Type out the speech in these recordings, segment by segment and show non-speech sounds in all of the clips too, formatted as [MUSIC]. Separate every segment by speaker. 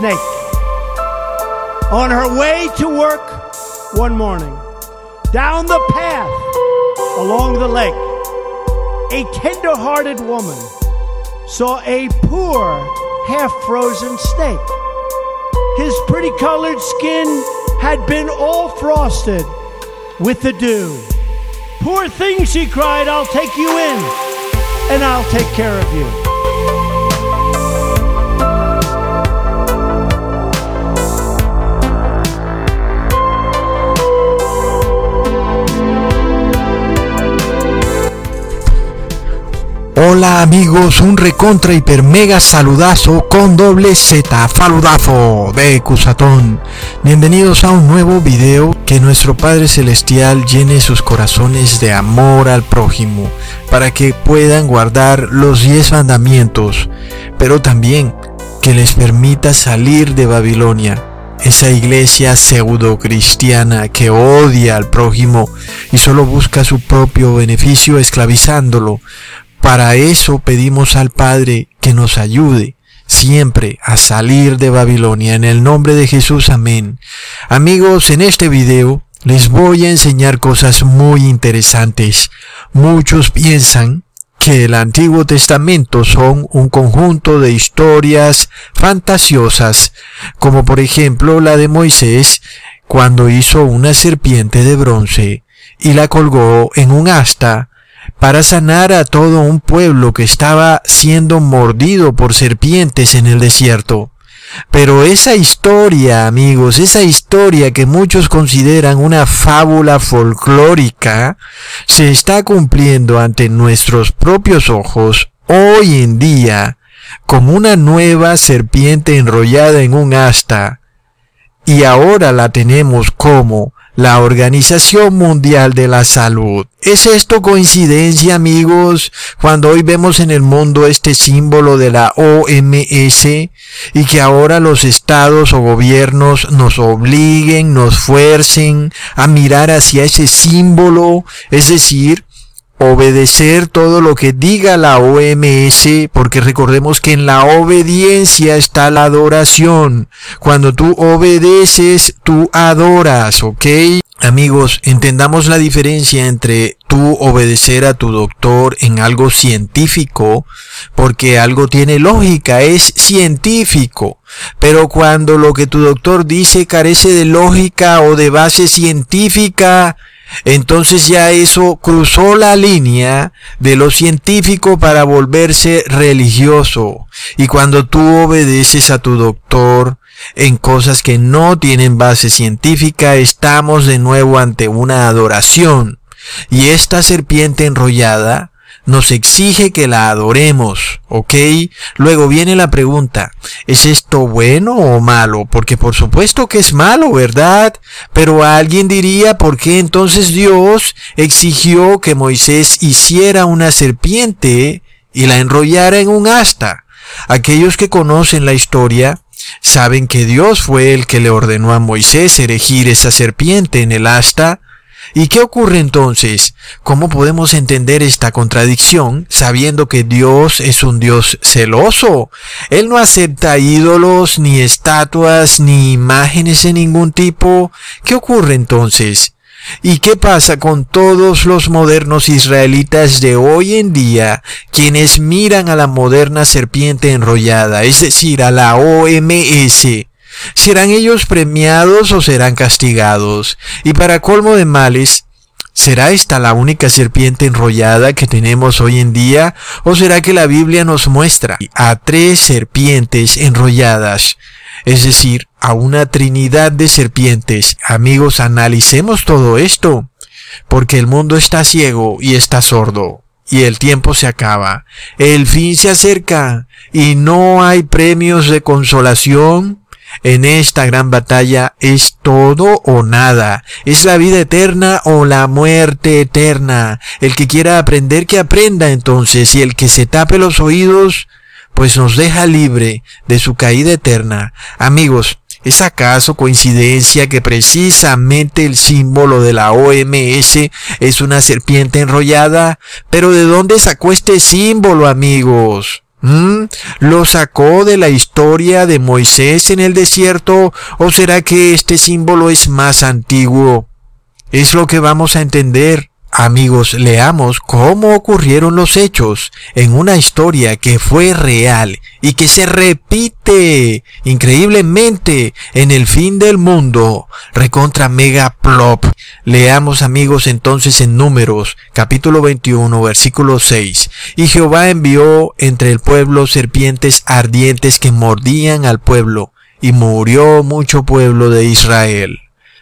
Speaker 1: snake. On her way to work one morning, down the path along the lake, a tender hearted woman saw a poor, half frozen snake. His pretty colored skin had been all frosted with the dew. Poor thing, she cried, I'll take you in and I'll take care of you.
Speaker 2: Hola amigos, un recontra hiper mega saludazo con doble Z, faludazo de Cusatón. Bienvenidos a un nuevo video que nuestro Padre Celestial llene sus corazones de amor al prójimo para que puedan guardar los diez mandamientos, pero también que les permita salir de Babilonia esa iglesia pseudo cristiana que odia al prójimo y solo busca su propio beneficio esclavizándolo, para eso pedimos al Padre que nos ayude siempre a salir de Babilonia. En el nombre de Jesús, amén. Amigos, en este video les voy a enseñar cosas muy interesantes. Muchos piensan que el Antiguo Testamento son un conjunto de historias fantasiosas, como por ejemplo la de Moisés cuando hizo una serpiente de bronce y la colgó en un asta para sanar a todo un pueblo que estaba siendo mordido por serpientes en el desierto. Pero esa historia, amigos, esa historia que muchos consideran una fábula folclórica, se está cumpliendo ante nuestros propios ojos hoy en día como una nueva serpiente enrollada en un asta. Y ahora la tenemos como la Organización Mundial de la Salud. ¿Es esto coincidencia, amigos, cuando hoy vemos en el mundo este símbolo de la OMS y que ahora los estados o gobiernos nos obliguen, nos fuercen a mirar hacia ese símbolo, es decir, obedecer todo lo que diga la OMS, porque recordemos que en la obediencia está la adoración. Cuando tú obedeces, tú adoras, ¿ok? Amigos, entendamos la diferencia entre tú obedecer a tu doctor en algo científico, porque algo tiene lógica, es científico. Pero cuando lo que tu doctor dice carece de lógica o de base científica, entonces ya eso cruzó la línea de lo científico para volverse religioso. Y cuando tú obedeces a tu doctor en cosas que no tienen base científica, estamos de nuevo ante una adoración. Y esta serpiente enrollada nos exige que la adoremos, ¿ok? Luego viene la pregunta, ¿es esto bueno o malo? Porque por supuesto que es malo, ¿verdad? Pero alguien diría, ¿por qué entonces Dios exigió que Moisés hiciera una serpiente y la enrollara en un asta? Aquellos que conocen la historia saben que Dios fue el que le ordenó a Moisés erigir esa serpiente en el asta ¿Y qué ocurre entonces? ¿Cómo podemos entender esta contradicción sabiendo que Dios es un Dios celoso? Él no acepta ídolos, ni estatuas, ni imágenes de ningún tipo. ¿Qué ocurre entonces? ¿Y qué pasa con todos los modernos israelitas de hoy en día, quienes miran a la moderna serpiente enrollada, es decir, a la OMS, ¿Serán ellos premiados o serán castigados? Y para colmo de males, ¿será esta la única serpiente enrollada que tenemos hoy en día? ¿O será que la Biblia nos muestra a tres serpientes enrolladas? Es decir, a una trinidad de serpientes. Amigos, analicemos todo esto, porque el mundo está ciego y está sordo y el tiempo se acaba. El fin se acerca y no hay premios de consolación en esta gran batalla es todo o nada. Es la vida eterna o la muerte eterna. El que quiera aprender, que aprenda entonces. Y el que se tape los oídos, pues nos deja libre de su caída eterna. Amigos, ¿Es acaso coincidencia que precisamente el símbolo de la OMS es una serpiente enrollada? Pero ¿de dónde sacó este símbolo, amigos? ¿Mm? ¿Lo sacó de la historia de Moisés en el desierto o será que este símbolo es más antiguo? Es lo que vamos a entender Amigos, leamos cómo ocurrieron los hechos en una historia que fue real y que se repite increíblemente en el fin del mundo. Recontra mega plop. Leamos amigos entonces en números capítulo 21 versículo 6. Y Jehová envió entre el pueblo serpientes ardientes que mordían al pueblo y murió mucho pueblo de Israel.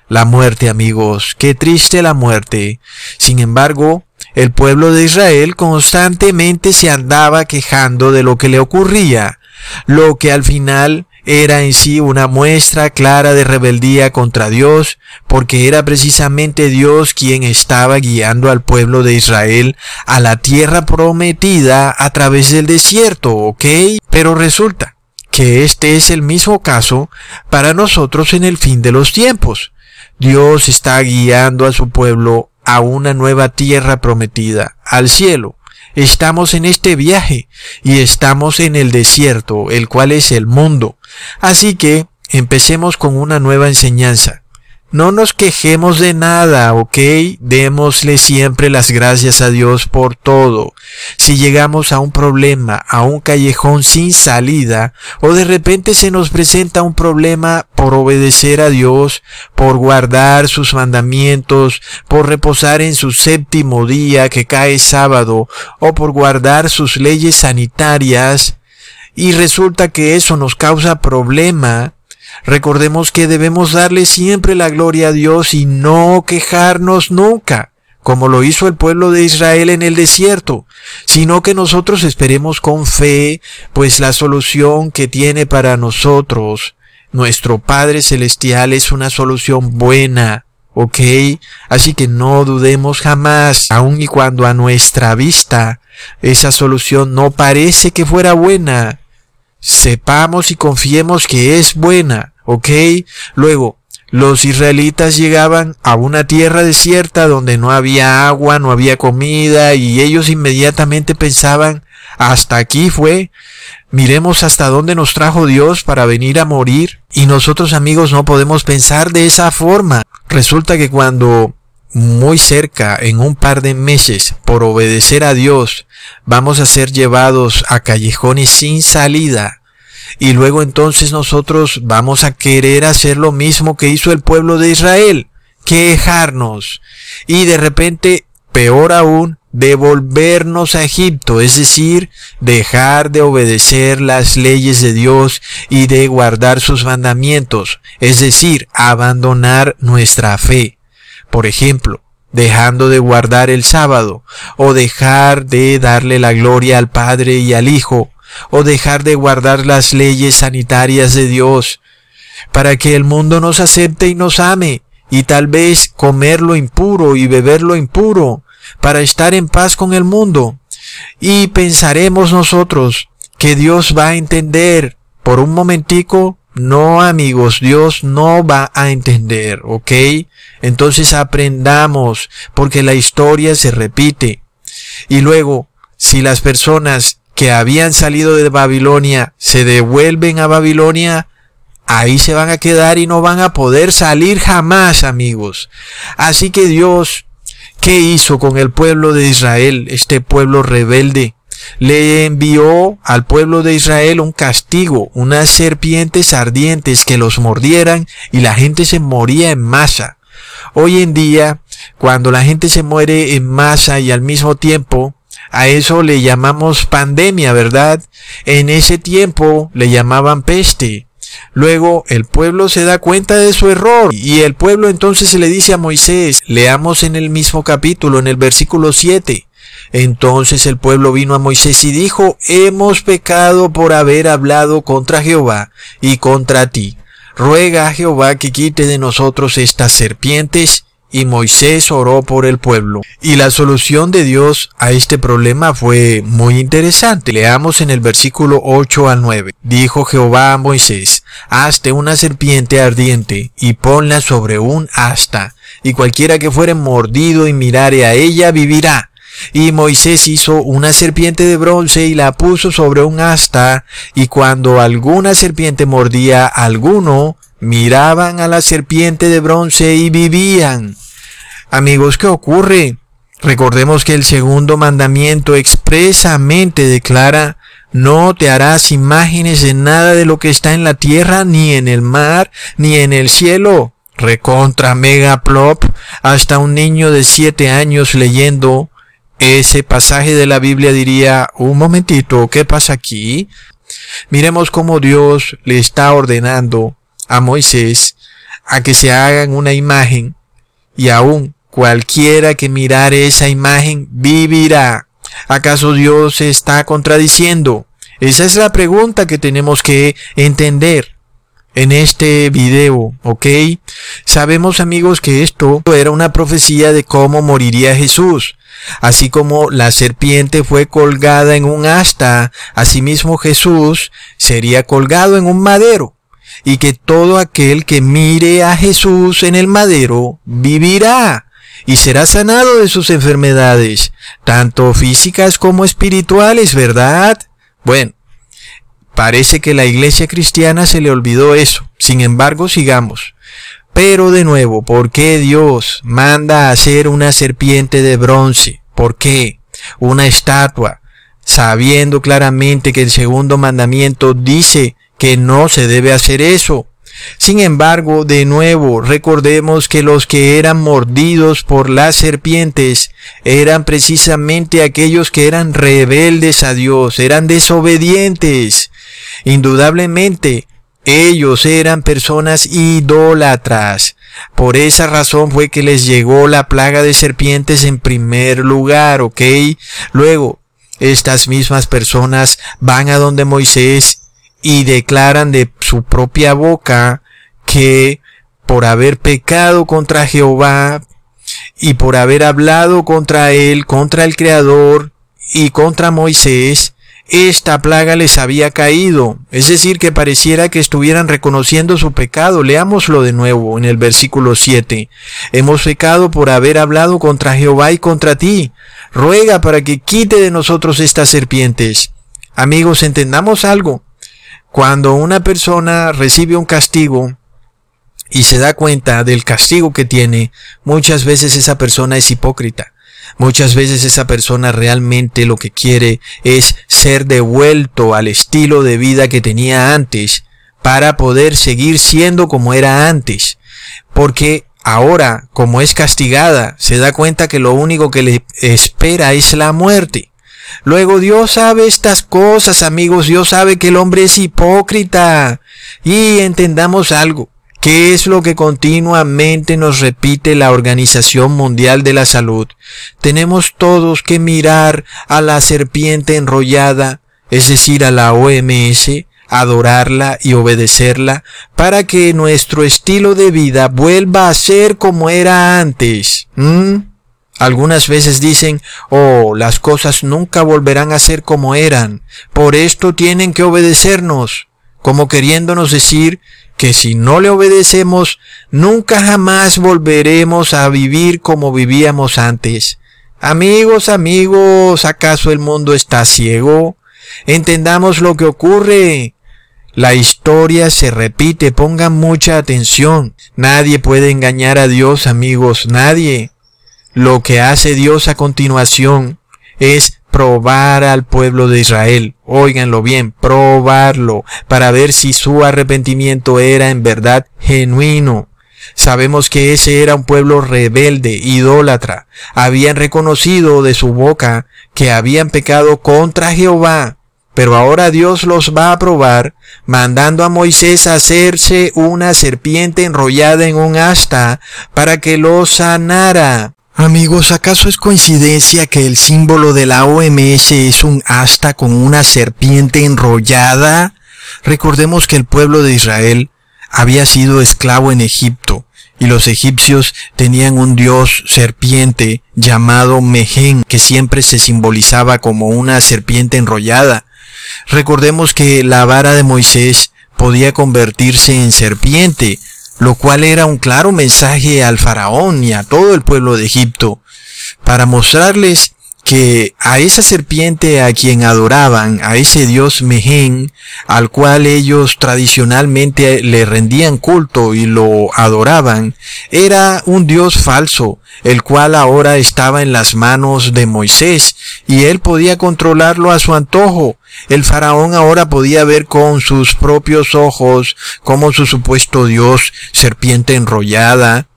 Speaker 2: La muerte, amigos, qué triste la muerte. Sin embargo, el pueblo de Israel constantemente se andaba quejando de lo que le ocurría, lo que al final era en sí una muestra clara de rebeldía contra Dios, porque era precisamente Dios quien estaba guiando al pueblo de Israel a la tierra prometida a través del desierto, ¿ok? Pero resulta que este es el mismo caso para nosotros en el fin de los tiempos. Dios está guiando a su pueblo a una nueva tierra prometida, al cielo. Estamos en este viaje y estamos en el desierto, el cual es el mundo. Así que empecemos con una nueva enseñanza. No nos quejemos de nada, ¿ok? Démosle siempre las gracias a Dios por todo. Si llegamos a un problema, a un callejón sin salida, o de repente se nos presenta un problema por obedecer a Dios, por guardar sus mandamientos, por reposar en su séptimo día que cae sábado, o por guardar sus leyes sanitarias, y resulta que eso nos causa problema, Recordemos que debemos darle siempre la gloria a Dios y no quejarnos nunca, como lo hizo el pueblo de Israel en el desierto, sino que nosotros esperemos con fe, pues la solución que tiene para nosotros nuestro Padre Celestial es una solución buena, ¿ok? Así que no dudemos jamás, aun y cuando a nuestra vista esa solución no parece que fuera buena, sepamos y confiemos que es buena, ¿ok? Luego, los israelitas llegaban a una tierra desierta donde no había agua, no había comida y ellos inmediatamente pensaban, hasta aquí fue, miremos hasta dónde nos trajo Dios para venir a morir y nosotros amigos no podemos pensar de esa forma. Resulta que cuando muy cerca, en un par de meses, por obedecer a Dios, vamos a ser llevados a callejones sin salida. Y luego entonces nosotros vamos a querer hacer lo mismo que hizo el pueblo de Israel, quejarnos. Y de repente, peor aún, devolvernos a Egipto, es decir, dejar de obedecer las leyes de Dios y de guardar sus mandamientos, es decir, abandonar nuestra fe. Por ejemplo, dejando de guardar el sábado, o dejar de darle la gloria al Padre y al Hijo, o dejar de guardar las leyes sanitarias de Dios, para que el mundo nos acepte y nos ame, y tal vez comer lo impuro y beber lo impuro, para estar en paz con el mundo. Y pensaremos nosotros que Dios va a entender por un momentico no amigos, Dios no va a entender, ¿ok? Entonces aprendamos, porque la historia se repite. Y luego, si las personas que habían salido de Babilonia se devuelven a Babilonia, ahí se van a quedar y no van a poder salir jamás, amigos. Así que Dios, ¿qué hizo con el pueblo de Israel, este pueblo rebelde? Le envió al pueblo de Israel un castigo, unas serpientes ardientes que los mordieran y la gente se moría en masa. Hoy en día, cuando la gente se muere en masa y al mismo tiempo, a eso le llamamos pandemia, ¿verdad? En ese tiempo le llamaban peste. Luego el pueblo se da cuenta de su error y el pueblo entonces le dice a Moisés, leamos en el mismo capítulo, en el versículo 7, entonces el pueblo vino a Moisés y dijo, hemos pecado por haber hablado contra Jehová y contra ti. Ruega a Jehová que quite de nosotros estas serpientes y Moisés oró por el pueblo. Y la solución de Dios a este problema fue muy interesante. Leamos en el versículo 8 al 9. Dijo Jehová a Moisés, hazte una serpiente ardiente y ponla sobre un asta, y cualquiera que fuere mordido y mirare a ella vivirá. Y Moisés hizo una serpiente de bronce y la puso sobre un asta, y cuando alguna serpiente mordía a alguno, miraban a la serpiente de bronce y vivían. Amigos, ¿qué ocurre? Recordemos que el segundo mandamiento expresamente declara, no te harás imágenes de nada de lo que está en la tierra, ni en el mar, ni en el cielo. Recontra mega plop, hasta un niño de siete años leyendo ese pasaje de la Biblia diría, un momentito, ¿qué pasa aquí? Miremos cómo Dios le está ordenando a Moisés a que se hagan una imagen y aún cualquiera que mirare esa imagen vivirá. ¿Acaso Dios se está contradiciendo? Esa es la pregunta que tenemos que entender en este video, ¿ok? Sabemos amigos que esto era una profecía de cómo moriría Jesús. Así como la serpiente fue colgada en un asta, asimismo Jesús sería colgado en un madero y que todo aquel que mire a Jesús en el madero vivirá y será sanado de sus enfermedades, tanto físicas como espirituales, ¿verdad? Bueno, parece que la iglesia cristiana se le olvidó eso. Sin embargo, sigamos. Pero de nuevo, ¿por qué Dios manda a hacer una serpiente de bronce? ¿Por qué? Una estatua, sabiendo claramente que el segundo mandamiento dice que no se debe hacer eso. Sin embargo, de nuevo, recordemos que los que eran mordidos por las serpientes eran precisamente aquellos que eran rebeldes a Dios, eran desobedientes. Indudablemente, ellos eran personas idólatras. Por esa razón fue que les llegó la plaga de serpientes en primer lugar, ¿ok? Luego, estas mismas personas van a donde Moisés y declaran de su propia boca que por haber pecado contra Jehová y por haber hablado contra él, contra el Creador y contra Moisés, esta plaga les había caído. Es decir, que pareciera que estuvieran reconociendo su pecado. Leámoslo de nuevo en el versículo 7. Hemos pecado por haber hablado contra Jehová y contra ti. Ruega para que quite de nosotros estas serpientes. Amigos, entendamos algo. Cuando una persona recibe un castigo y se da cuenta del castigo que tiene, muchas veces esa persona es hipócrita. Muchas veces esa persona realmente lo que quiere es ser devuelto al estilo de vida que tenía antes para poder seguir siendo como era antes. Porque ahora, como es castigada, se da cuenta que lo único que le espera es la muerte. Luego Dios sabe estas cosas, amigos. Dios sabe que el hombre es hipócrita. Y entendamos algo. ¿Qué es lo que continuamente nos repite la Organización Mundial de la Salud? Tenemos todos que mirar a la serpiente enrollada, es decir, a la OMS, adorarla y obedecerla para que nuestro estilo de vida vuelva a ser como era antes. Algunas veces dicen, oh, las cosas nunca volverán a ser como eran, por esto tienen que obedecernos, como queriéndonos decir que si no le obedecemos, nunca jamás volveremos a vivir como vivíamos antes. Amigos, amigos, ¿acaso el mundo está ciego? Entendamos lo que ocurre. La historia se repite, pongan mucha atención. Nadie puede engañar a Dios, amigos, nadie. Lo que hace Dios a continuación es probar al pueblo de Israel. Óiganlo bien, probarlo para ver si su arrepentimiento era en verdad genuino. Sabemos que ese era un pueblo rebelde, idólatra. Habían reconocido de su boca que habían pecado contra Jehová. Pero ahora Dios los va a probar, mandando a Moisés hacerse una serpiente enrollada en un asta para que los sanara. Amigos, ¿acaso es coincidencia que el símbolo de la OMS es un asta con una serpiente enrollada? Recordemos que el pueblo de Israel había sido esclavo en Egipto y los egipcios tenían un dios serpiente llamado Mehen, que siempre se simbolizaba como una serpiente enrollada. Recordemos que la vara de Moisés podía convertirse en serpiente, lo cual era un claro mensaje al faraón y a todo el pueblo de Egipto, para mostrarles que a esa serpiente a quien adoraban, a ese dios Mehen, al cual ellos tradicionalmente le rendían culto y lo adoraban, era un dios falso, el cual ahora estaba en las manos de Moisés, y él podía controlarlo a su antojo. El faraón ahora podía ver con sus propios ojos cómo su supuesto dios, serpiente enrollada,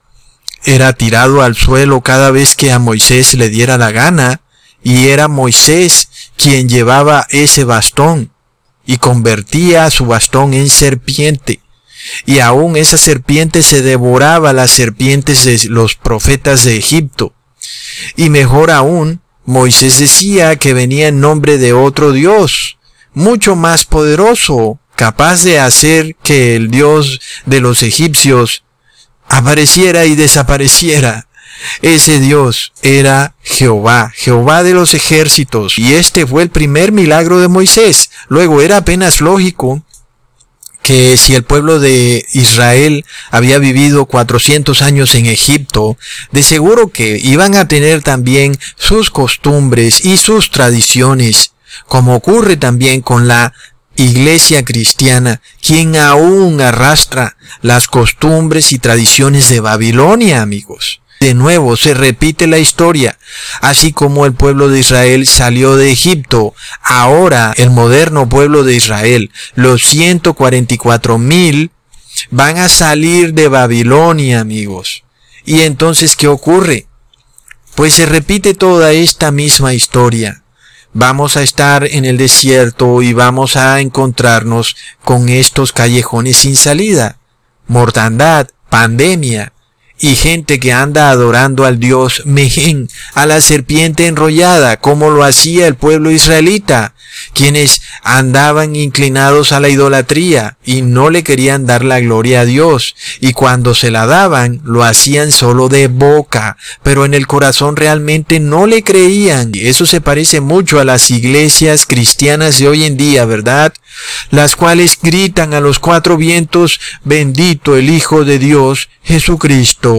Speaker 2: era tirado al suelo cada vez que a Moisés le diera la gana, y era Moisés quien llevaba ese bastón y convertía su bastón en serpiente. Y aún esa serpiente se devoraba las serpientes de los profetas de Egipto. Y mejor aún, Moisés decía que venía en nombre de otro Dios, mucho más poderoso, capaz de hacer que el Dios de los egipcios apareciera y desapareciera. Ese Dios era Jehová, Jehová de los ejércitos, y este fue el primer milagro de Moisés. Luego era apenas lógico que si el pueblo de Israel había vivido 400 años en Egipto, de seguro que iban a tener también sus costumbres y sus tradiciones, como ocurre también con la iglesia cristiana, quien aún arrastra las costumbres y tradiciones de Babilonia, amigos. De nuevo se repite la historia. Así como el pueblo de Israel salió de Egipto, ahora el moderno pueblo de Israel, los 144 mil, van a salir de Babilonia, amigos. ¿Y entonces qué ocurre? Pues se repite toda esta misma historia. Vamos a estar en el desierto y vamos a encontrarnos con estos callejones sin salida. Mortandad, pandemia, y gente que anda adorando al dios Mehen, a la serpiente enrollada, como lo hacía el pueblo israelita, quienes andaban inclinados a la idolatría y no le querían dar la gloria a Dios, y cuando se la daban lo hacían solo de boca, pero en el corazón realmente no le creían. Eso se parece mucho a las iglesias cristianas de hoy en día, ¿verdad? Las cuales gritan a los cuatro vientos, bendito el Hijo de Dios, Jesucristo,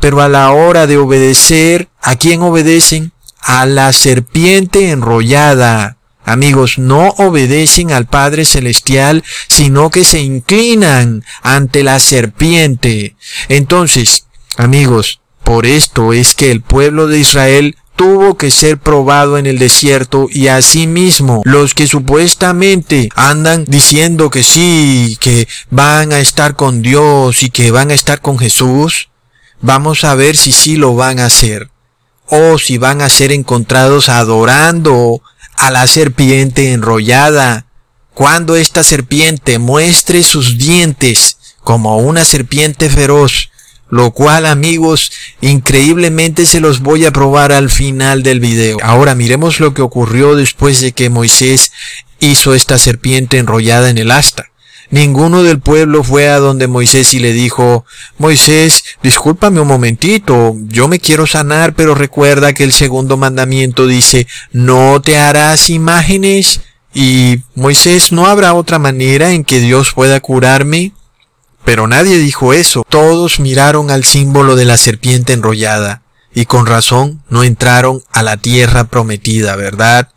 Speaker 2: pero a la hora de obedecer, ¿a quién obedecen? A la serpiente enrollada. Amigos, no obedecen al Padre Celestial, sino que se inclinan ante la serpiente. Entonces, amigos, por esto es que el pueblo de Israel tuvo que ser probado en el desierto y asimismo los que supuestamente andan diciendo que sí, que van a estar con Dios y que van a estar con Jesús, vamos a ver si sí lo van a hacer o si van a ser encontrados adorando a la serpiente enrollada. Cuando esta serpiente muestre sus dientes como una serpiente feroz, lo cual amigos, increíblemente se los voy a probar al final del video. Ahora miremos lo que ocurrió después de que Moisés hizo esta serpiente enrollada en el asta. Ninguno del pueblo fue a donde Moisés y le dijo, Moisés, discúlpame un momentito, yo me quiero sanar, pero recuerda que el segundo mandamiento dice, no te harás imágenes. Y Moisés, ¿no habrá otra manera en que Dios pueda curarme? Pero nadie dijo eso. Todos miraron al símbolo de la serpiente enrollada y con razón no entraron a la tierra prometida, ¿verdad?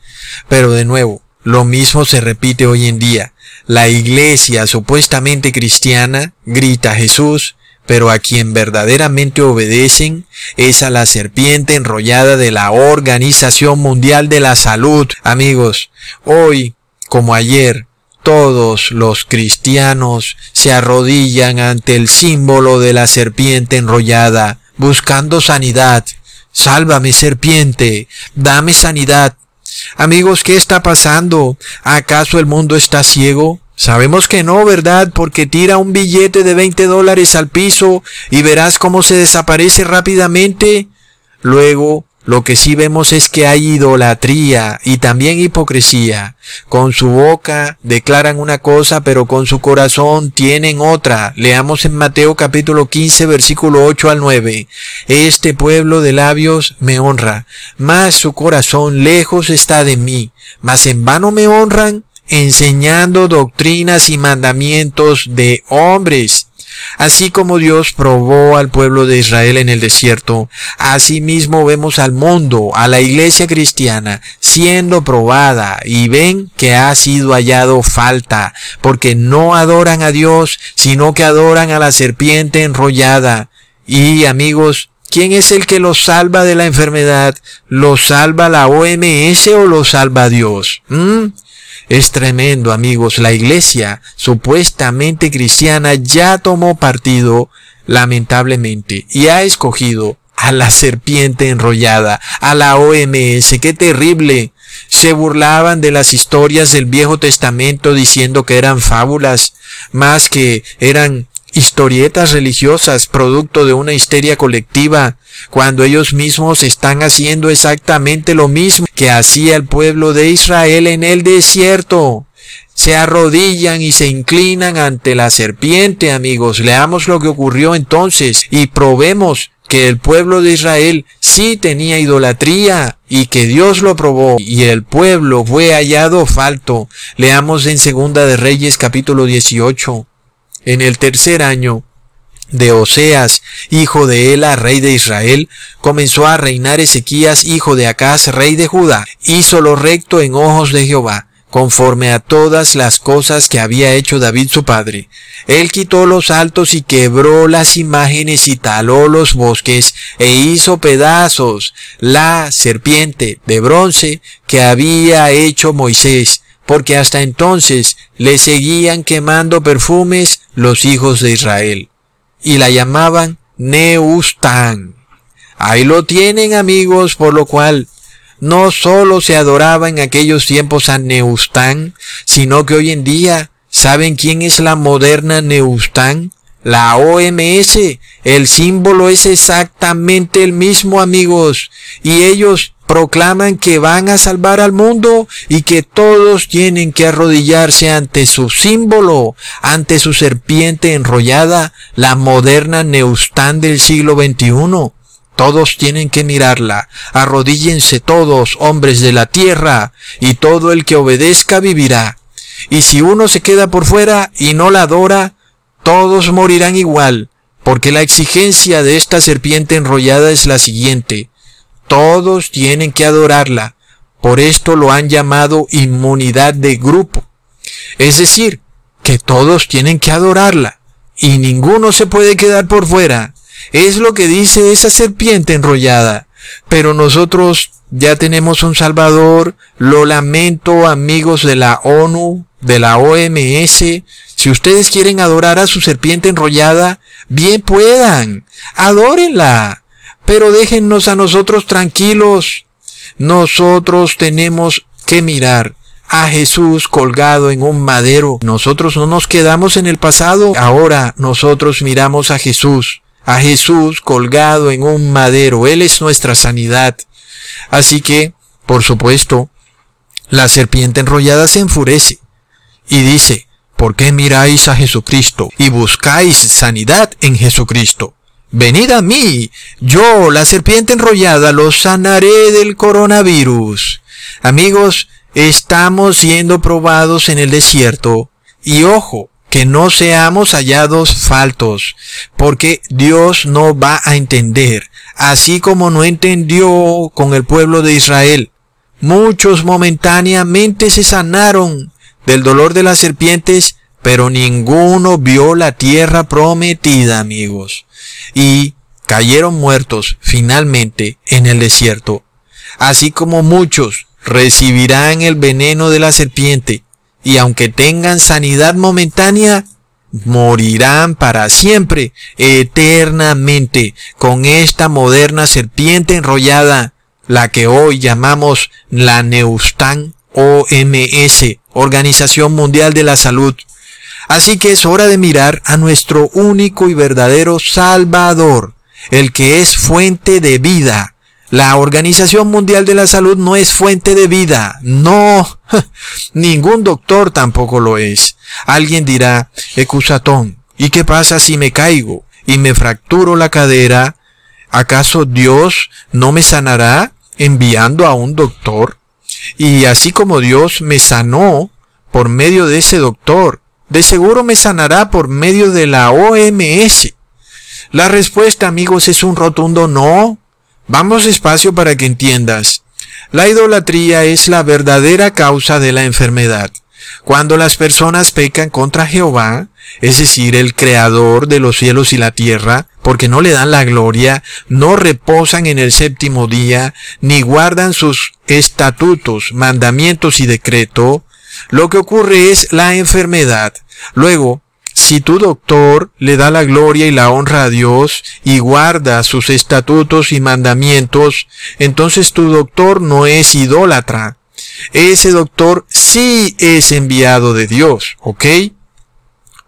Speaker 2: Pero de nuevo, lo mismo se repite hoy en día. La iglesia supuestamente cristiana grita Jesús, pero a quien verdaderamente obedecen es a la serpiente enrollada de la Organización Mundial de la Salud. Amigos, hoy, como ayer, todos los cristianos se arrodillan ante el símbolo de la serpiente enrollada, buscando sanidad. Sálvame, serpiente, dame sanidad. Amigos, ¿qué está pasando? ¿Acaso el mundo está ciego? Sabemos que no, ¿verdad? Porque tira un billete de 20 dólares al piso y verás cómo se desaparece rápidamente. Luego Lo que sí vemos es que hay idolatría y también hipocresía. Con su boca declaran una cosa, pero con su corazón tienen otra. Leamos en Mateo capítulo 15 versículo 8 al 9. Este pueblo de labios me honra, mas su corazón lejos está de mí. Mas en vano me honran, enseñando doctrinas y mandamientos de hombres Así como Dios probó al pueblo de Israel en el desierto, asimismo vemos al mundo, a la iglesia cristiana, siendo probada y ven que ha sido hallado falta, porque no adoran a Dios, sino que adoran a la serpiente enrollada. Y amigos, ¿Quién es el que los salva de la enfermedad? ¿Lo salva la OMS o lo salva Dios? ¿Mm? Es tremendo, amigos. La iglesia supuestamente cristiana ya tomó partido, lamentablemente, y ha escogido a la serpiente enrollada, a la OMS. ¡Qué terrible! Se burlaban de las historias del Viejo Testamento diciendo que eran fábulas, más que eran historietas religiosas producto de una histeria colectiva, cuando ellos mismos están haciendo exactamente lo mismo que hacía el pueblo de Israel en el desierto. Se arrodillan y se inclinan ante la serpiente, amigos. Leamos lo que ocurrió entonces y probemos que el pueblo de Israel sí tenía idolatría y que Dios lo probó y el pueblo fue hallado falto. Leamos en Segunda de Reyes capítulo 18. En el tercer año de Oseas, hijo de Ela, rey de Israel, comenzó a reinar Ezequías, hijo de Acaz, rey de Judá. Hizo lo recto en ojos de Jehová, conforme a todas las cosas que había hecho David su padre. Él quitó los altos y quebró las imágenes y taló los bosques e hizo pedazos la serpiente de bronce que había hecho Moisés porque hasta entonces le seguían quemando perfumes los hijos de Israel, y la llamaban Neustán. Ahí lo tienen amigos, por lo cual no solo se adoraba en aquellos tiempos a Neustán, sino que hoy en día, ¿saben quién es la moderna Neustán? La OMS, el símbolo es exactamente el mismo amigos, y ellos proclaman que van a salvar al mundo y que todos tienen que arrodillarse ante su símbolo, ante su serpiente enrollada, la moderna Neustán del siglo XXI. Todos tienen que mirarla. Arrodíllense todos, hombres de la tierra, y todo el que obedezca vivirá. Y si uno se queda por fuera y no la adora, todos morirán igual, porque la exigencia de esta serpiente enrollada es la siguiente. Todos tienen que adorarla. Por esto lo han llamado inmunidad de grupo. Es decir, que todos tienen que adorarla. Y ninguno se puede quedar por fuera. Es lo que dice esa serpiente enrollada. Pero nosotros ya tenemos un Salvador. Lo lamento amigos de la ONU, de la OMS. Si ustedes quieren adorar a su serpiente enrollada, bien puedan. Adórenla pero déjennos a nosotros tranquilos. Nosotros tenemos que mirar a Jesús colgado en un madero. Nosotros no nos quedamos en el pasado, ahora nosotros miramos a Jesús, a Jesús colgado en un madero. Él es nuestra sanidad. Así que, por supuesto, la serpiente enrollada se enfurece y dice, ¿por qué miráis a Jesucristo y buscáis sanidad en Jesucristo? Venid a mí, yo, la serpiente enrollada, los sanaré del coronavirus. Amigos, estamos siendo probados en el desierto. Y ojo, que no seamos hallados faltos, porque Dios no va a entender, así como no entendió con el pueblo de Israel. Muchos momentáneamente se sanaron del dolor de las serpientes, pero ninguno vio la tierra prometida, amigos y cayeron muertos finalmente en el desierto, así como muchos recibirán el veneno de la serpiente, y aunque tengan sanidad momentánea, morirán para siempre, eternamente, con esta moderna serpiente enrollada, la que hoy llamamos la Neustan OMS, Organización Mundial de la Salud. Así que es hora de mirar a nuestro único y verdadero Salvador, el que es fuente de vida, La Organización Mundial de la Salud no es fuente de vida. No. [LAUGHS] Ningún doctor tampoco lo es. Alguien dirá, Ecusatón, ¿y qué pasa si me caigo y me fracturo la cadera? ¿Acaso Dios no me sanará enviando a un doctor? Y así como Dios me sanó por medio de ese doctor, de seguro me sanará por medio de la OMS. La respuesta, amigos, es un rotundo no. Vamos despacio para que entiendas. La idolatría es la verdadera causa de la enfermedad. Cuando las personas pecan contra Jehová, es decir, el creador de los cielos y la tierra, porque no le dan la gloria, no reposan en el séptimo día, ni guardan sus estatutos, mandamientos y decreto, lo que ocurre es la enfermedad. Luego, si tu doctor le da la gloria y la honra a Dios y guarda sus estatutos y mandamientos, entonces tu doctor no es idólatra. Ese doctor sí es enviado de Dios, ¿ok?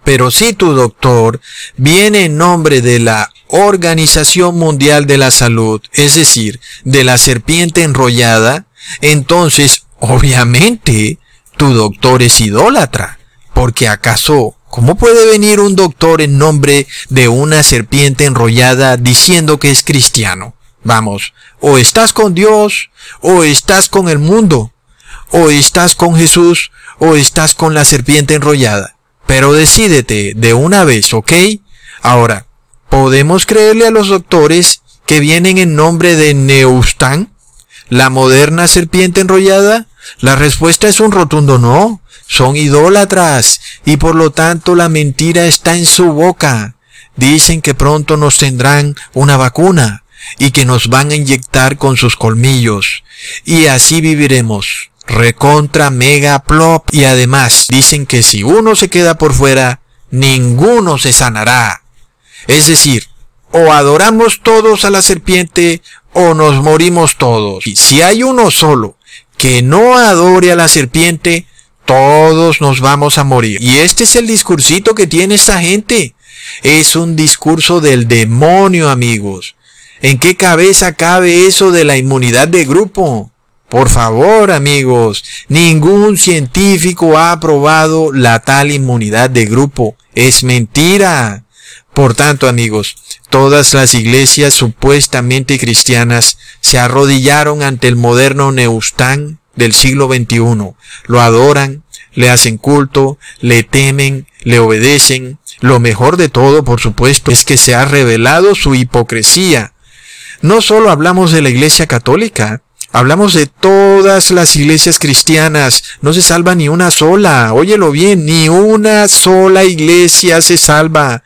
Speaker 2: Pero si tu doctor viene en nombre de la Organización Mundial de la Salud, es decir, de la serpiente enrollada, entonces obviamente tu doctor es idólatra, porque acaso ¿Cómo puede venir un doctor en nombre de una serpiente enrollada diciendo que es cristiano? Vamos, o estás con Dios, o estás con el mundo, o estás con Jesús, o estás con la serpiente enrollada. Pero decídete de una vez, ¿ok? Ahora, ¿podemos creerle a los doctores que vienen en nombre de Neustán, la moderna serpiente enrollada? La respuesta es un rotundo no son idólatras y por lo tanto la mentira está en su boca. Dicen que pronto nos tendrán una vacuna y que nos van a inyectar con sus colmillos y así viviremos. Recontra mega plop y además dicen que si uno se queda por fuera, ninguno se sanará. Es decir, o adoramos todos a la serpiente o nos morimos todos. Y si hay uno solo que no adore a la serpiente, todos nos vamos a morir. Y este es el discursito que tiene esta gente. Es un discurso del demonio, amigos. ¿En qué cabeza cabe eso de la inmunidad de grupo? Por favor, amigos, ningún científico ha probado la tal inmunidad de grupo. Es mentira. Por tanto, amigos, todas las iglesias supuestamente cristianas se arrodillaron ante el moderno Neustán del siglo XXI. Lo adoran, le hacen culto, le temen, le obedecen. Lo mejor de todo, por supuesto, es que se ha revelado su hipocresía. No solo hablamos de la Iglesia Católica, Hablamos de todas las iglesias cristianas. No se salva ni una sola. Óyelo bien, ni una sola iglesia se salva.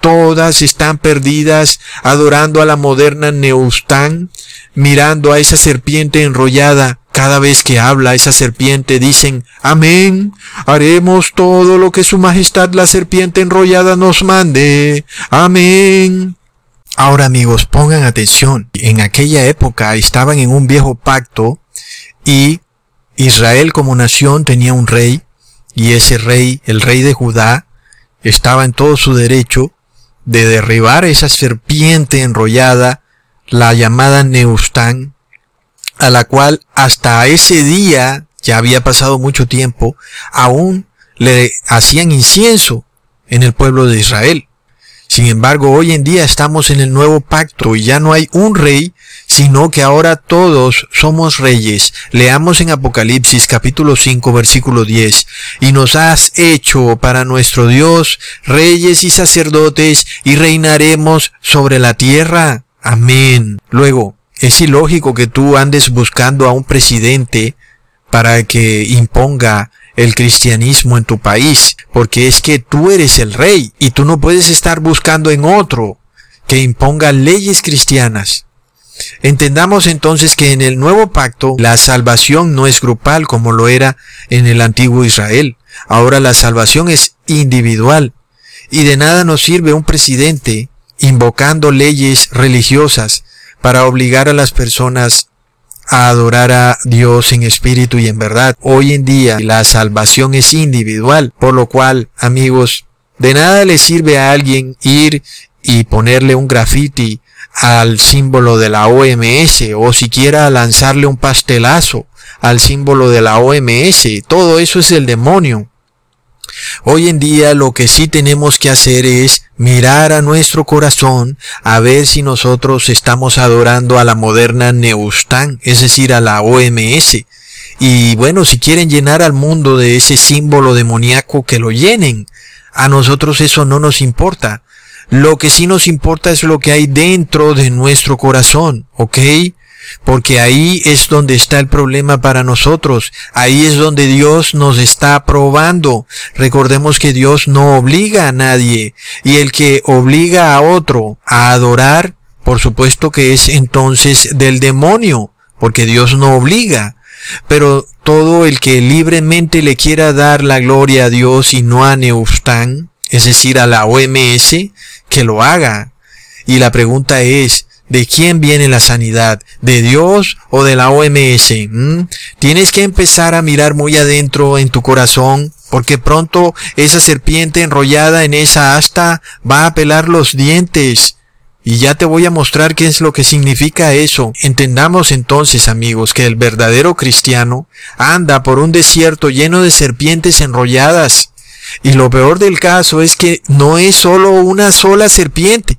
Speaker 2: Todas están perdidas adorando a la moderna Neustán, mirando a esa serpiente enrollada. Cada vez que habla esa serpiente dicen, Amén, haremos todo lo que Su Majestad la serpiente enrollada nos mande. Amén. Ahora amigos, pongan atención. En aquella época estaban en un viejo pacto y Israel como nación tenía un rey y ese rey, el rey de Judá, estaba en todo su derecho de derribar esa serpiente enrollada, la llamada Neustán, a la cual hasta ese día, ya había pasado mucho tiempo, aún le hacían incienso en el pueblo de Israel. Sin embargo, hoy en día estamos en el nuevo pacto y ya no hay un rey, sino que ahora todos somos reyes. Leamos en Apocalipsis capítulo 5 versículo 10. Y nos has hecho para nuestro Dios reyes y sacerdotes y reinaremos sobre la tierra. Amén. Luego, es ilógico que tú andes buscando a un presidente para que imponga el cristianismo en tu país, porque es que tú eres el rey y tú no puedes estar buscando en otro que imponga leyes cristianas. Entendamos entonces que en el nuevo pacto la salvación no es grupal como lo era en el antiguo Israel. Ahora la salvación es individual y de nada nos sirve un presidente invocando leyes religiosas para obligar a las personas a adorar a Dios en espíritu y en verdad. Hoy en día la salvación es individual, por lo cual, amigos, de nada le sirve a alguien ir y ponerle un graffiti al símbolo de la OMS o siquiera lanzarle un pastelazo al símbolo de la OMS. Todo eso es el demonio. Hoy en día lo que sí tenemos que hacer es mirar a nuestro corazón a ver si nosotros estamos adorando a la moderna Neustán, es decir, a la OMS. Y bueno, si quieren llenar al mundo de ese símbolo demoníaco, que lo llenen. A nosotros eso no nos importa. Lo que sí nos importa es lo que hay dentro de nuestro corazón, ¿ok? Porque ahí es donde está el problema para nosotros, ahí es donde Dios nos está probando. Recordemos que Dios no obliga a nadie, y el que obliga a otro a adorar, por supuesto que es entonces del demonio, porque Dios no obliga. Pero todo el que libremente le quiera dar la gloria a Dios y no a Neustán, es decir, a la OMS, que lo haga. Y la pregunta es, ¿De quién viene la sanidad? ¿De Dios o de la OMS? ¿Mm? Tienes que empezar a mirar muy adentro en tu corazón, porque pronto esa serpiente enrollada en esa asta va a pelar los dientes. Y ya te voy a mostrar qué es lo que significa eso. Entendamos entonces, amigos, que el verdadero cristiano anda por un desierto lleno de serpientes enrolladas. Y lo peor del caso es que no es solo una sola serpiente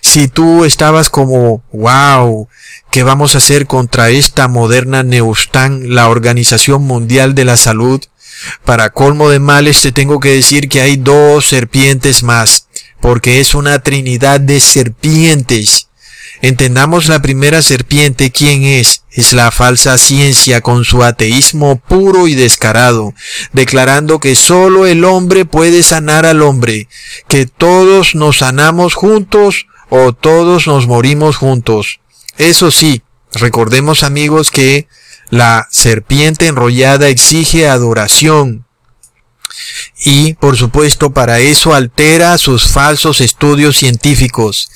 Speaker 2: si tú estabas como, wow, ¿qué vamos a hacer contra esta moderna Neustán, la Organización Mundial de la Salud? Para colmo de males te tengo que decir que hay dos serpientes más, porque es una trinidad de serpientes. Entendamos la primera serpiente, ¿quién es? Es la falsa ciencia con su ateísmo puro y descarado, declarando que sólo el hombre puede sanar al hombre, que todos nos sanamos juntos o todos nos morimos juntos. Eso sí, recordemos amigos que la serpiente enrollada exige adoración. Y, por supuesto, para eso altera sus falsos estudios científicos.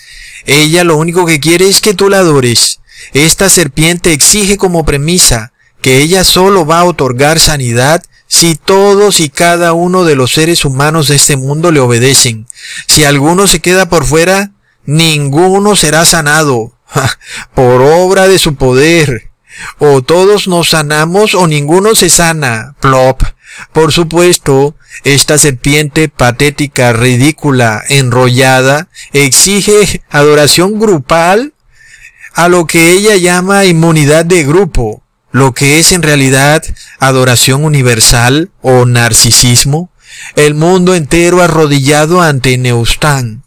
Speaker 2: Ella lo único que quiere es que tú la adores. Esta serpiente exige como premisa que ella solo va a otorgar sanidad si todos y cada uno de los seres humanos de este mundo le obedecen. Si alguno se queda por fuera, ninguno será sanado [LAUGHS] por obra de su poder. O todos nos sanamos o ninguno se sana. Plop. Por supuesto, esta serpiente patética, ridícula, enrollada, exige adoración grupal a lo que ella llama inmunidad de grupo, lo que es en realidad adoración universal o narcisismo, el mundo entero arrodillado ante Neustán.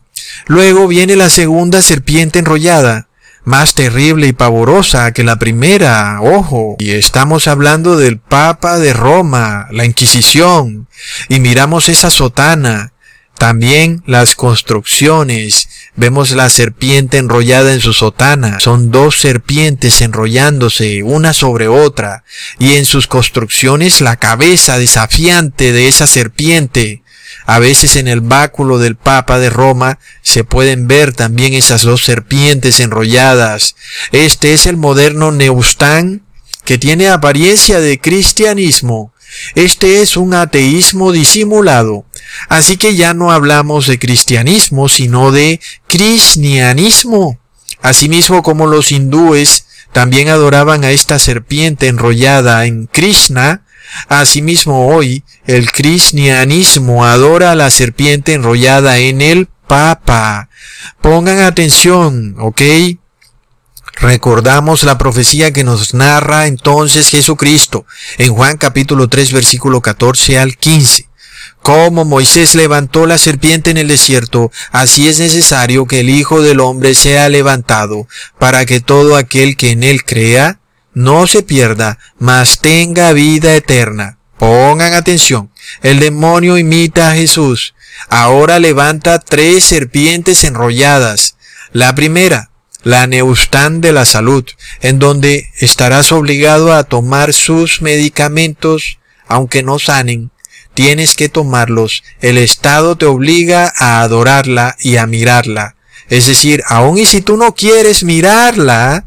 Speaker 2: Luego viene la segunda serpiente enrollada, más terrible y pavorosa que la primera, ojo, y estamos hablando del Papa de Roma, la Inquisición, y miramos esa sotana, también las construcciones, vemos la serpiente enrollada en su sotana, son dos serpientes enrollándose una sobre otra, y en sus construcciones la cabeza desafiante de esa serpiente, a veces en el báculo del Papa de Roma se pueden ver también esas dos serpientes enrolladas. Este es el moderno Neustán que tiene apariencia de cristianismo. Este es un ateísmo disimulado. Así que ya no hablamos de cristianismo, sino de cristianismo. Asimismo como los hindúes también adoraban a esta serpiente enrollada en Krishna, Asimismo hoy, el cristianismo adora a la serpiente enrollada en el Papa. Pongan atención, ¿ok? Recordamos la profecía que nos narra entonces Jesucristo en Juan capítulo 3 versículo 14 al 15. Como Moisés levantó la serpiente en el desierto, así es necesario que el Hijo del Hombre sea levantado, para que todo aquel que en él crea no se pierda, mas tenga vida eterna. Pongan atención. El demonio imita a Jesús. Ahora levanta tres serpientes enrolladas. La primera, la Neustán de la salud, en donde estarás obligado a tomar sus medicamentos, aunque no sanen. Tienes que tomarlos. El Estado te obliga a adorarla y a mirarla. Es decir, aun y si tú no quieres mirarla,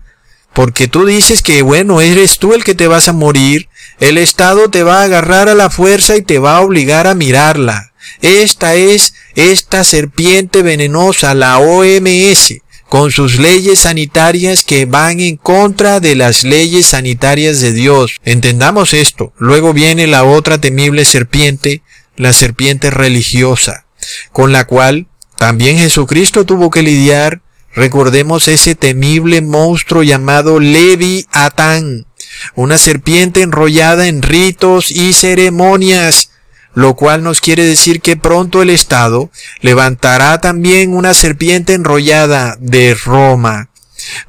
Speaker 2: porque tú dices que, bueno, eres tú el que te vas a morir, el Estado te va a agarrar a la fuerza y te va a obligar a mirarla. Esta es esta serpiente venenosa, la OMS, con sus leyes sanitarias que van en contra de las leyes sanitarias de Dios. Entendamos esto. Luego viene la otra temible serpiente, la serpiente religiosa, con la cual también Jesucristo tuvo que lidiar. Recordemos ese temible monstruo llamado Levi Atán, una serpiente enrollada en ritos y ceremonias lo cual nos quiere decir que pronto el Estado levantará también una serpiente enrollada de Roma,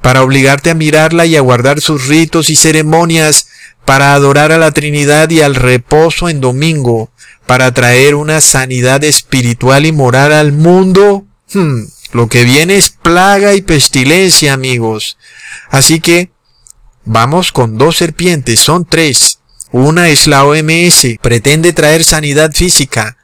Speaker 2: para obligarte a mirarla y a guardar sus ritos y ceremonias, para adorar a la Trinidad y al reposo en domingo, para traer una sanidad espiritual y moral al mundo. Hmm, lo que viene es plaga y pestilencia, amigos. Así que vamos con dos serpientes, son tres. Una es la OMS, pretende traer sanidad física.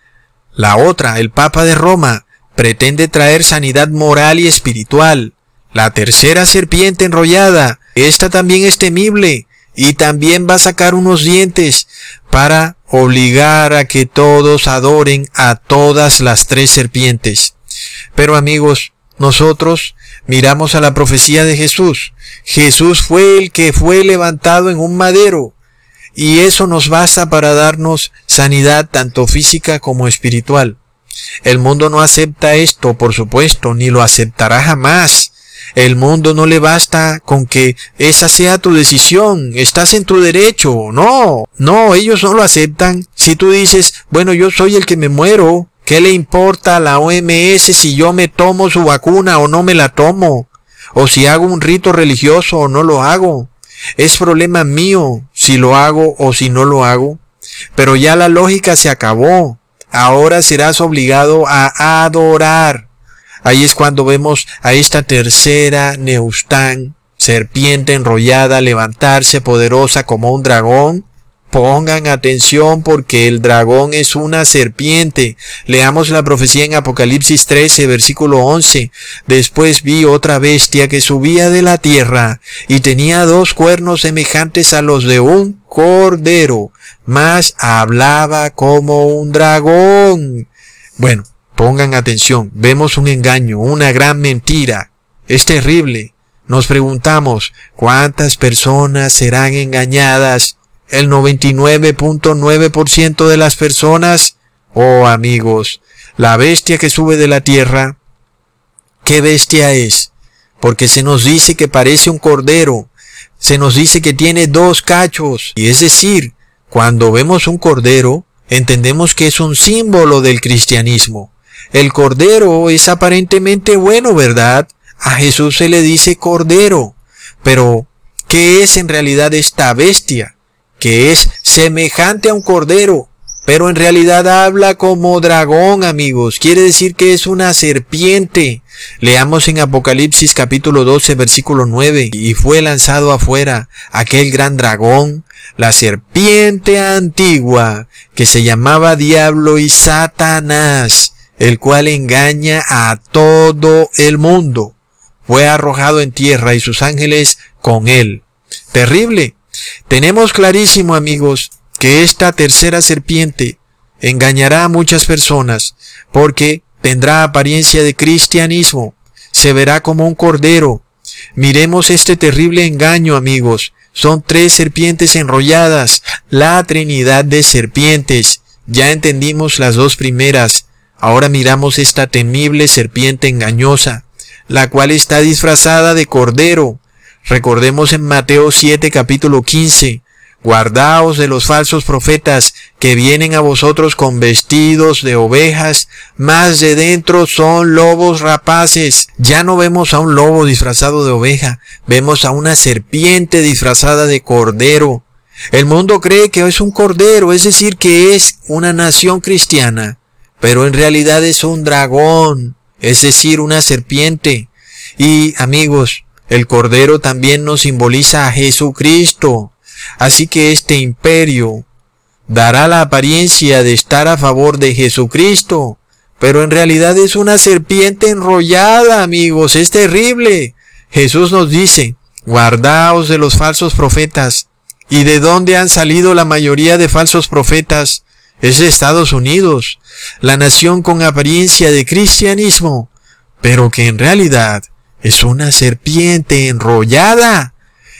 Speaker 2: La otra, el Papa de Roma, pretende traer sanidad moral y espiritual. La tercera serpiente enrollada, esta también es temible y también va a sacar unos dientes para obligar a que todos adoren a todas las tres serpientes. Pero amigos, nosotros miramos a la profecía de Jesús. Jesús fue el que fue levantado en un madero y eso nos basta para darnos sanidad tanto física como espiritual. El mundo no acepta esto, por supuesto, ni lo aceptará jamás. El mundo no le basta con que esa sea tu decisión, estás en tu derecho. No, no, ellos no lo aceptan. Si tú dices, bueno, yo soy el que me muero, ¿qué le importa a la OMS si yo me tomo su vacuna o no me la tomo? O si hago un rito religioso o no lo hago. Es problema mío si lo hago o si no lo hago. Pero ya la lógica se acabó. Ahora serás obligado a adorar. Ahí es cuando vemos a esta tercera Neustán, serpiente enrollada, levantarse poderosa como un dragón, Pongan atención porque el dragón es una serpiente. Leamos la profecía en Apocalipsis 13, versículo 11. Después vi otra bestia que subía de la tierra y tenía dos cuernos semejantes a los de un cordero, mas hablaba como un dragón. Bueno, pongan atención. Vemos un engaño, una gran mentira. Es terrible. Nos preguntamos, ¿cuántas personas serán engañadas el 99.9% de las personas, oh amigos, la bestia que sube de la tierra, ¿qué bestia es? Porque se nos dice que parece un cordero, se nos dice que tiene dos cachos, y es decir, cuando vemos un cordero, entendemos que es un símbolo del cristianismo. El cordero es aparentemente bueno, ¿verdad? A Jesús se le dice cordero, pero ¿qué es en realidad esta bestia? Que es semejante a un cordero, pero en realidad habla como dragón, amigos. Quiere decir que es una serpiente. Leamos en Apocalipsis capítulo 12, versículo 9. Y fue lanzado afuera aquel gran dragón, la serpiente antigua, que se llamaba Diablo y Satanás, el cual engaña a todo el mundo. Fue arrojado en tierra y sus ángeles con él. Terrible. Tenemos clarísimo, amigos, que esta tercera serpiente engañará a muchas personas porque tendrá apariencia de cristianismo, se verá como un cordero. Miremos este terrible engaño, amigos. Son tres serpientes enrolladas, la trinidad de serpientes. Ya entendimos las dos primeras. Ahora miramos esta temible serpiente engañosa, la cual está disfrazada de cordero, Recordemos en Mateo 7 capítulo 15, Guardaos de los falsos profetas que vienen a vosotros con vestidos de ovejas, más de dentro son lobos rapaces. Ya no vemos a un lobo disfrazado de oveja, vemos a una serpiente disfrazada de cordero. El mundo cree que es un cordero, es decir, que es una nación cristiana, pero en realidad es un dragón, es decir, una serpiente. Y amigos, el Cordero también nos simboliza a Jesucristo. Así que este imperio dará la apariencia de estar a favor de Jesucristo, pero en realidad es una serpiente enrollada, amigos, es terrible. Jesús nos dice, guardaos de los falsos profetas. ¿Y de dónde han salido la mayoría de falsos profetas? Es de Estados Unidos, la nación con apariencia de cristianismo, pero que en realidad Es una serpiente enrollada.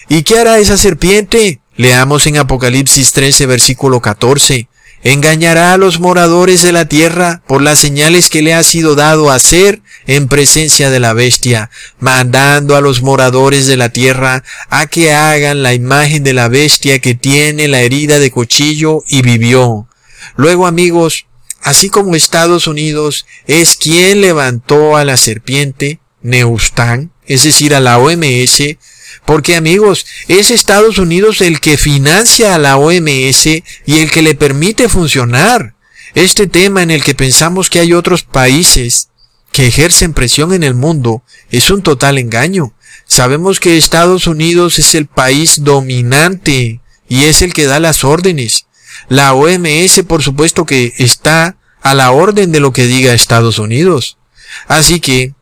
Speaker 2: ¿Y qué hará esa serpiente? Leamos en Apocalipsis 13, versículo 14. Engañará a los moradores de la tierra por las señales que le ha sido dado hacer en presencia de la bestia, mandando a los moradores de la tierra a que hagan la imagen de la bestia que tiene la herida de cuchillo y vivió. Luego amigos, así como Estados Unidos es quien levantó a la serpiente, Neustán, es decir, a la OMS, porque amigos, es Estados Unidos el que financia a la OMS y el que le permite funcionar. Este tema en el que pensamos que hay otros países que ejercen presión en el mundo es un total engaño. Sabemos que Estados Unidos es el país dominante y es el que da las órdenes. La OMS por supuesto que está a la orden de lo que diga Estados Unidos. Así que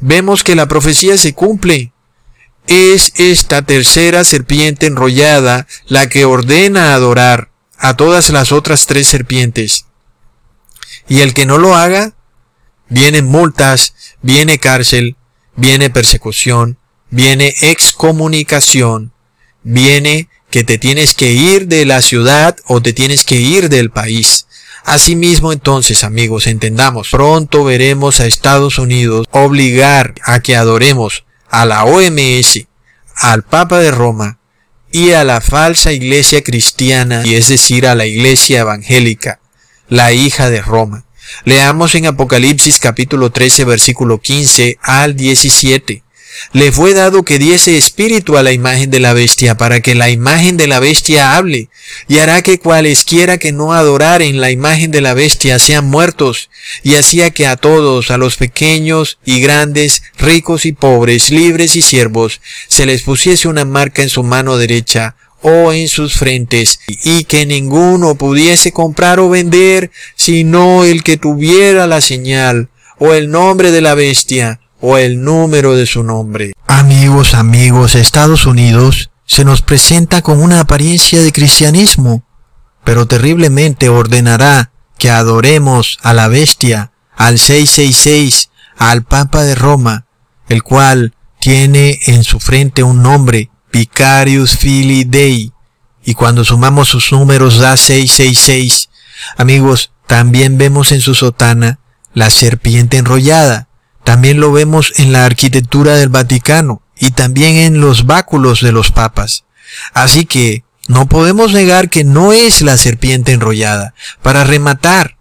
Speaker 2: vemos que la profecía se cumple es esta tercera serpiente enrollada la que ordena adorar a todas las otras tres serpientes. Y el que no lo haga, viene multas, viene cárcel, viene persecución, viene excomunicación, viene que te tienes que ir de la ciudad o te tienes que ir del país. Asimismo entonces amigos, entendamos, pronto veremos a Estados Unidos obligar a que adoremos a la OMS, al Papa de Roma y a la falsa iglesia cristiana, y es decir, a la iglesia evangélica, la hija de Roma. Leamos en Apocalipsis capítulo 13 versículo 15 al 17 le fue dado que diese espíritu a la imagen de la bestia, para que la imagen de la bestia hable, y hará que cualesquiera que no adoraren la imagen de la bestia sean muertos, y hacía que a todos, a los pequeños y grandes, ricos y pobres, libres y siervos, se les pusiese una marca en su mano derecha, o en sus frentes, y que ninguno pudiese comprar o vender, sino el que tuviera la señal, o el nombre de la bestia, o el número de su nombre.
Speaker 3: Amigos, amigos, Estados Unidos se nos presenta con una apariencia de cristianismo, pero terriblemente ordenará que adoremos a la bestia, al 666, al Papa de Roma, el cual tiene en su frente un nombre, Vicarius Filii Dei, y cuando sumamos sus números da 666. Amigos, también vemos en su sotana la serpiente enrollada, también lo vemos en la arquitectura del Vaticano y también en los báculos de los papas. Así que no podemos negar que no es la serpiente enrollada. Para rematar,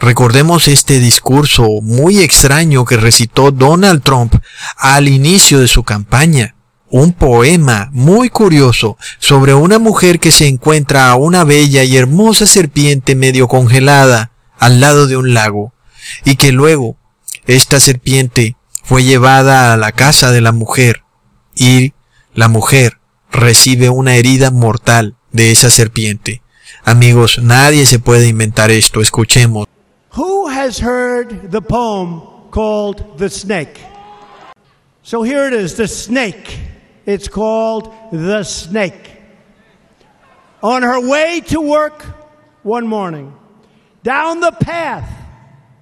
Speaker 3: recordemos este discurso muy extraño que recitó Donald Trump al inicio de su campaña. Un poema muy curioso sobre una mujer que se encuentra a una bella y hermosa serpiente medio congelada al lado de un lago y que luego esta serpiente fue llevada a la casa de la mujer y la mujer recibe una herida mortal de esa serpiente. Amigos, nadie se puede inventar esto. Escuchemos.
Speaker 1: Who has heard the poem called The Snake? So here it is, The Snake. It's called The Snake. On her way to work one morning, down the path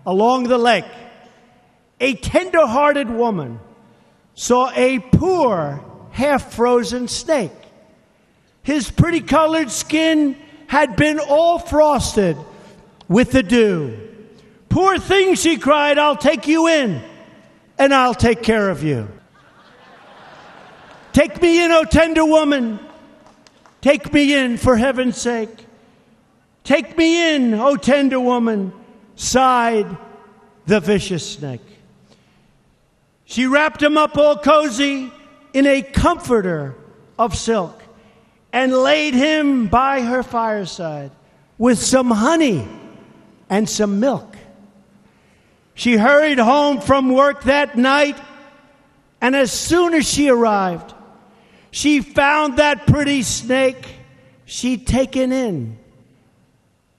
Speaker 1: along the lake, a tender hearted woman saw a poor, half frozen snake. His pretty colored skin had been all frosted with the dew. Poor thing, she cried, I'll take you in and I'll take care of you. Take me in, O tender woman. Take me in for heaven's sake. Take me in, O tender woman, sighed the vicious snake. She wrapped him up all cozy in a comforter of silk and laid him by her fireside with some honey and some milk. She hurried home from work that night, and as soon as she arrived, she found that pretty snake she'd taken in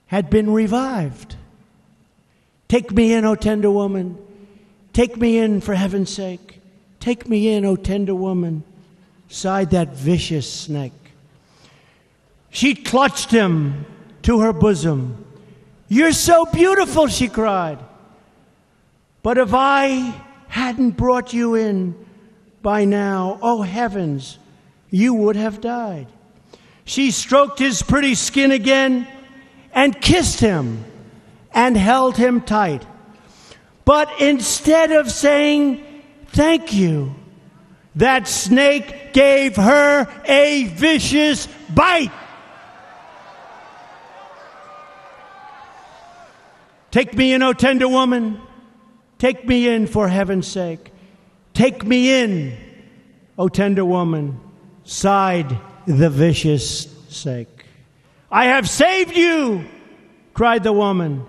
Speaker 1: had been revived. Take me in, O tender woman. Take me in for heaven's sake. Take me in, O tender woman, sighed that vicious snake. She clutched him to her bosom. You're so beautiful, she cried. But if I hadn't brought you in, by now, oh heavens, you would have died. She stroked his pretty skin again and kissed him and held him tight. But instead of saying, Thank you, that snake gave her a vicious bite. Take me in, O tender woman. Take me in for heaven's sake. Take me in, O tender woman, sighed the vicious snake. I have saved you, cried the woman,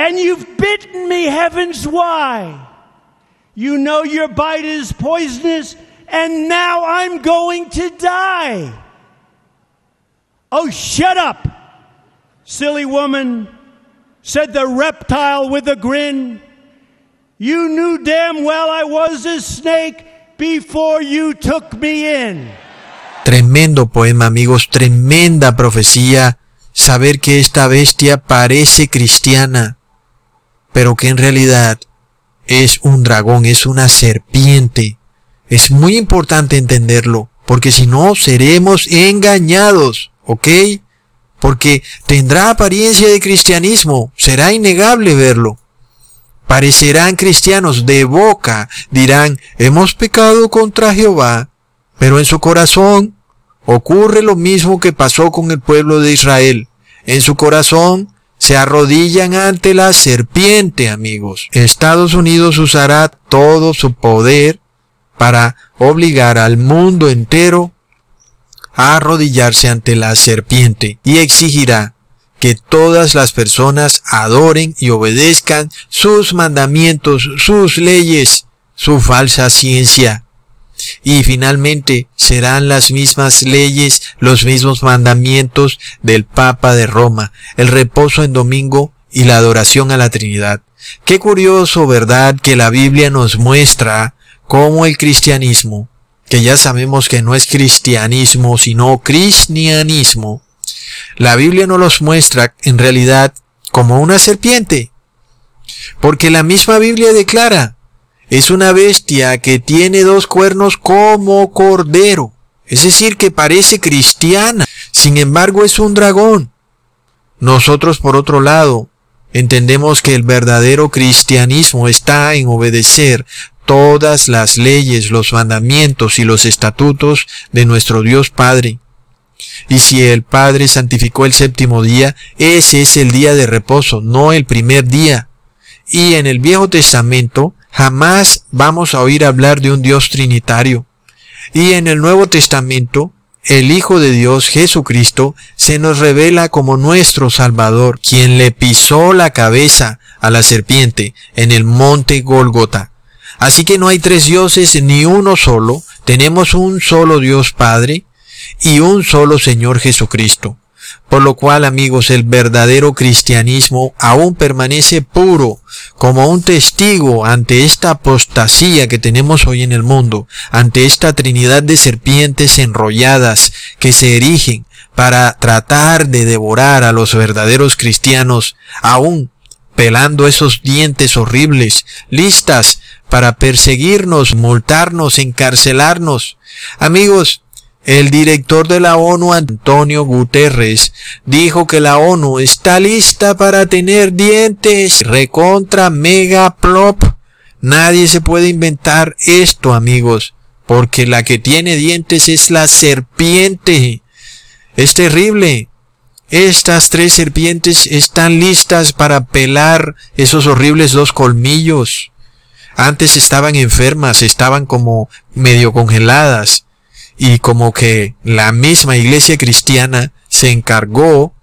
Speaker 1: and you've bitten me, heavens, why? You know your bite is poisonous, and now I'm going to die. Oh, shut up, silly woman, said the reptile with a grin. You knew damn well I was a snake before you took me in.
Speaker 2: Tremendo poema, amigos, tremenda profecía. Saber que esta bestia parece cristiana, pero que en realidad es un dragón, es una serpiente. Es muy importante entenderlo, porque si no seremos engañados, ¿ok? Porque tendrá apariencia de cristianismo, será innegable verlo, parecerán cristianos de boca, dirán, hemos pecado contra Jehová, pero en su corazón ocurre lo mismo que pasó con el pueblo de Israel. En su corazón se arrodillan ante la serpiente, amigos. Estados Unidos usará todo su poder para obligar al mundo entero a arrodillarse ante la serpiente y exigirá que todas las personas adoren y obedezcan sus mandamientos, sus leyes, su falsa ciencia. Y finalmente serán las mismas leyes, los mismos mandamientos del Papa de Roma, el reposo en domingo y la adoración a la Trinidad. Qué curioso, ¿verdad?, que la Biblia nos muestra cómo el cristianismo, que ya sabemos que no es cristianismo, sino cristianismo, la Biblia no los muestra en realidad como una serpiente. Porque la misma Biblia declara, es una bestia que tiene dos cuernos como cordero. Es decir, que parece cristiana. Sin embargo, es un dragón. Nosotros, por otro lado, entendemos que el verdadero cristianismo está en obedecer todas las leyes, los mandamientos y los estatutos de nuestro Dios Padre. Y si el Padre santificó el séptimo día, ese es el día de reposo, no el primer día. Y en el Viejo Testamento jamás vamos a oír hablar de un Dios trinitario. Y en el Nuevo Testamento, el Hijo de Dios Jesucristo se nos revela como nuestro Salvador, quien le pisó la cabeza a la serpiente en el monte Golgota. Así que no hay tres dioses ni uno solo, tenemos un solo Dios Padre, y un solo Señor Jesucristo. Por lo cual, amigos, el verdadero cristianismo aún permanece puro como un testigo ante esta apostasía que tenemos hoy en el mundo, ante esta trinidad de serpientes enrolladas que se erigen para tratar de devorar a los verdaderos cristianos, aún pelando esos dientes horribles, listas para perseguirnos, multarnos, encarcelarnos. Amigos, el director de la ONU, Antonio Guterres, dijo que la ONU está lista para tener dientes recontra mega plop. Nadie se puede inventar esto, amigos, porque la que tiene dientes es la serpiente. Es terrible. Estas tres serpientes están listas para pelar esos horribles dos colmillos. Antes estaban enfermas, estaban como medio congeladas y como que la misma iglesia cristiana se encargó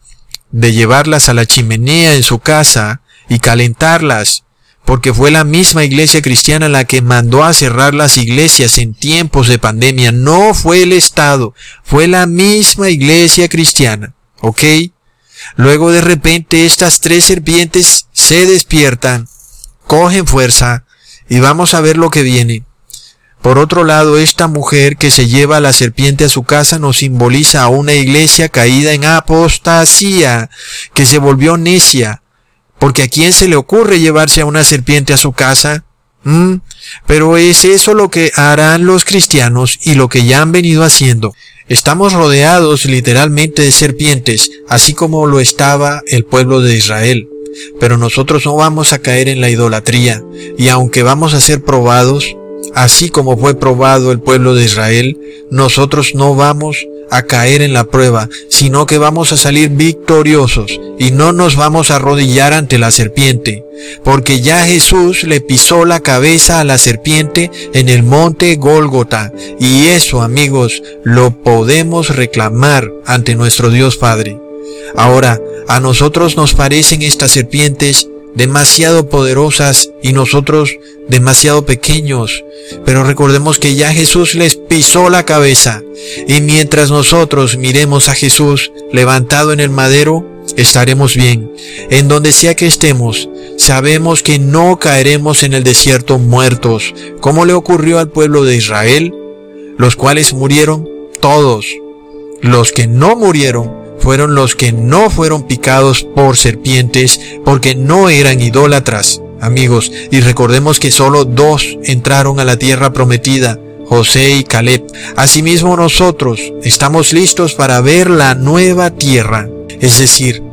Speaker 2: de llevarlas a la chimenea en su casa y calentarlas, porque fue la misma iglesia cristiana la que mandó a cerrar las iglesias en tiempos de pandemia, no fue el Estado, fue la misma iglesia cristiana, ¿ok? Luego de repente estas tres serpientes se despiertan, cogen fuerza y vamos a ver lo que viene. Por otro lado, esta mujer que se lleva a la serpiente a su casa nos simboliza a una iglesia caída en apostasía, que se volvió necia, porque a quién se le ocurre llevarse a una serpiente a su casa? ¿Mm? Pero es eso lo que harán los cristianos y lo que ya han venido haciendo. Estamos rodeados literalmente de serpientes, así como lo estaba el pueblo de Israel. Pero nosotros no vamos a caer en la idolatría, y aunque vamos a ser probados, así como fue probado el pueblo de Israel, nosotros no vamos a caer en la prueba, sino que vamos a salir victoriosos y no nos vamos a arrodillar ante la serpiente, porque ya Jesús le pisó la cabeza a la serpiente en el monte Gólgota, y eso, amigos, lo podemos reclamar ante nuestro Dios Padre. Ahora, a nosotros nos parecen estas serpientes demasiado poderosas y nosotros demasiado pequeños. Pero recordemos que ya Jesús les pisó la cabeza y mientras nosotros miremos a Jesús levantado en el madero, estaremos bien. En donde sea que estemos, sabemos que no caeremos en el desierto muertos, como le ocurrió al pueblo de Israel, los cuales murieron todos. Los que no murieron fueron los que no fueron picados por serpientes porque no eran idólatras, amigos, y recordemos que solo dos entraron a la tierra prometida, José y Caleb. Asimismo nosotros estamos listos para ver la nueva tierra, es decir,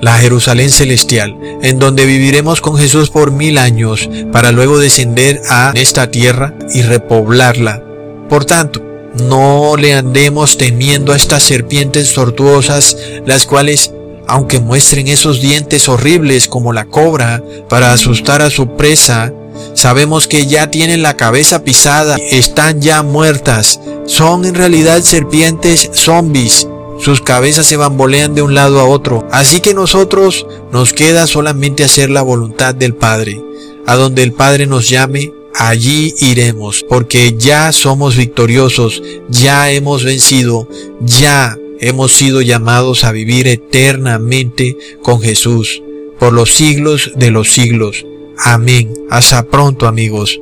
Speaker 2: la Jerusalén celestial, en donde viviremos con Jesús por mil años, para luego descender a esta tierra y repoblarla. Por tanto, no le andemos temiendo a estas serpientes tortuosas, las cuales, aunque muestren esos dientes horribles como la cobra para asustar a su presa, sabemos que ya tienen la cabeza pisada, están ya muertas, son en realidad serpientes zombies. Sus cabezas se bambolean de un lado a otro, así que nosotros nos queda solamente hacer la voluntad del Padre. A donde el Padre nos llame, allí iremos, porque ya somos victoriosos, ya hemos vencido, ya hemos sido llamados a vivir eternamente con Jesús, por los siglos de los siglos. Amén. Hasta pronto amigos.